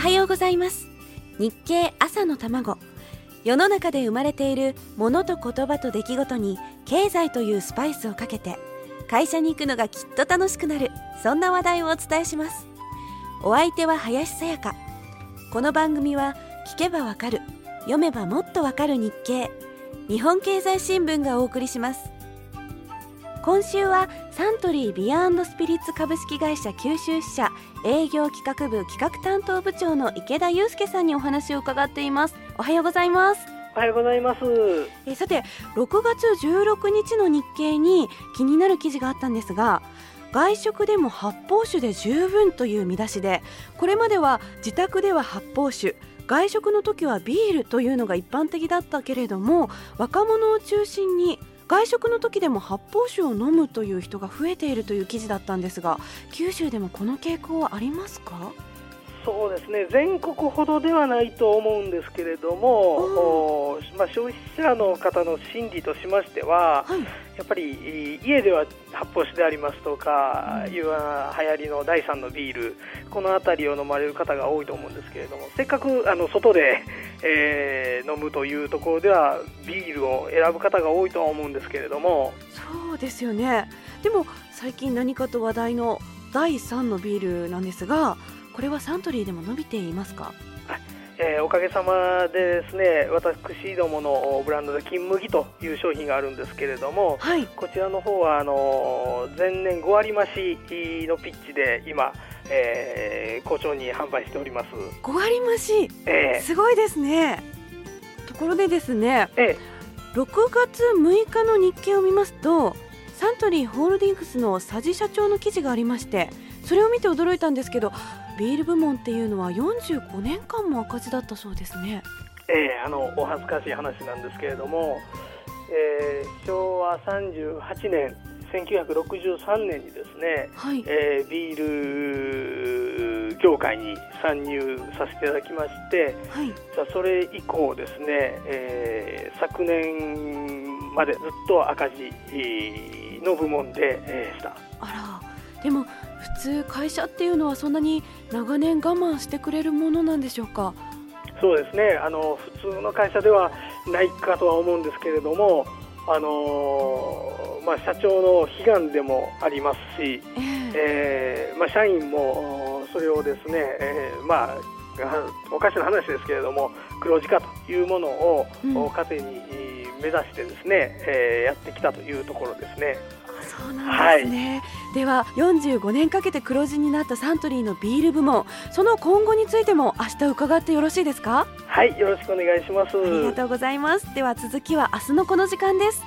はようございます。日経朝の卵。世の中で生まれているものと言葉と出来事に経済というスパイスをかけて会社に行くのがきっと楽しくなるそんな話題をお伝えします。お相手は林さやか。この番組は聞けばわかる読めばもっとわかる日経。日本経済新聞がお送りします。今週はサントリービアスピリッツ株式会社九州支社営業企画部企画担当部長の池田祐介さんにお話を伺っています。おはようございます。おはようございます。えさて6月16日の日経に気になる記事があったんですが外食でも発泡酒で十分という見出しでこれまでは自宅では発泡酒外食の時はビールというのが一般的だったけれども若者を中心に外食の時でも発泡酒を飲むという人が増えているという記事だったんですが九州でもこの傾向はありますか？そうですね。全国ほどではないと思うんですけれども、まあ、消費者の方の心理としましては、はい、やっぱり家では発泡酒でありますとか、うん、いう流行りの第3のビールこの辺りを飲まれる方が多いと思うんですけれどもせっかくあの外で、えー、飲むというところではビールを選ぶ方が多いとは思うんですけれども。そうですよね。でも最近何かと話題の第3のビールなんですがこれはサントリーでも伸びていますか？えー、おかげさまでですね私どものブランドで金麦という商品があるんですけれども、はい、こちらの方はあの前年5割増しのピッチで今、えー、好調に販売しております。5割増し、えー、すごいですね。ところでですね、えー、6月6日の日経を見ますとサントリーホールディングスの佐治社長の記事がありましてそれを見て驚いたんですけどビール部門っていうのは45年間も赤字だったそうですね。えー、あのお恥ずかしい話なんですけれども、えー、昭和38年1963年にですね、はい、えー、ビール業界に参入させていただきまして、はい、じゃそれ以降ですね、えー、昨年までずっと赤字の部門でした。あらでも普通会社っていうのはそんなに長年我慢してくれるものなんでしょうか？そうですね。あの普通の会社ではないかとは思うんですけれどもあのまあ、社長の悲願でもありますし、えー、えー、まあ、社員もそれをですね、えー、まあ、おかしな話ですけれども黒字化というものを、うん、糧に目指してですね、えー、やってきたというところですね。そうなんですね、はい、では45年かけて黒字になったサントリーのビール部門その今後についても明日伺ってよろしいですか？はいよろしくお願いします。ありがとうございます。では続きは明日のこの時間です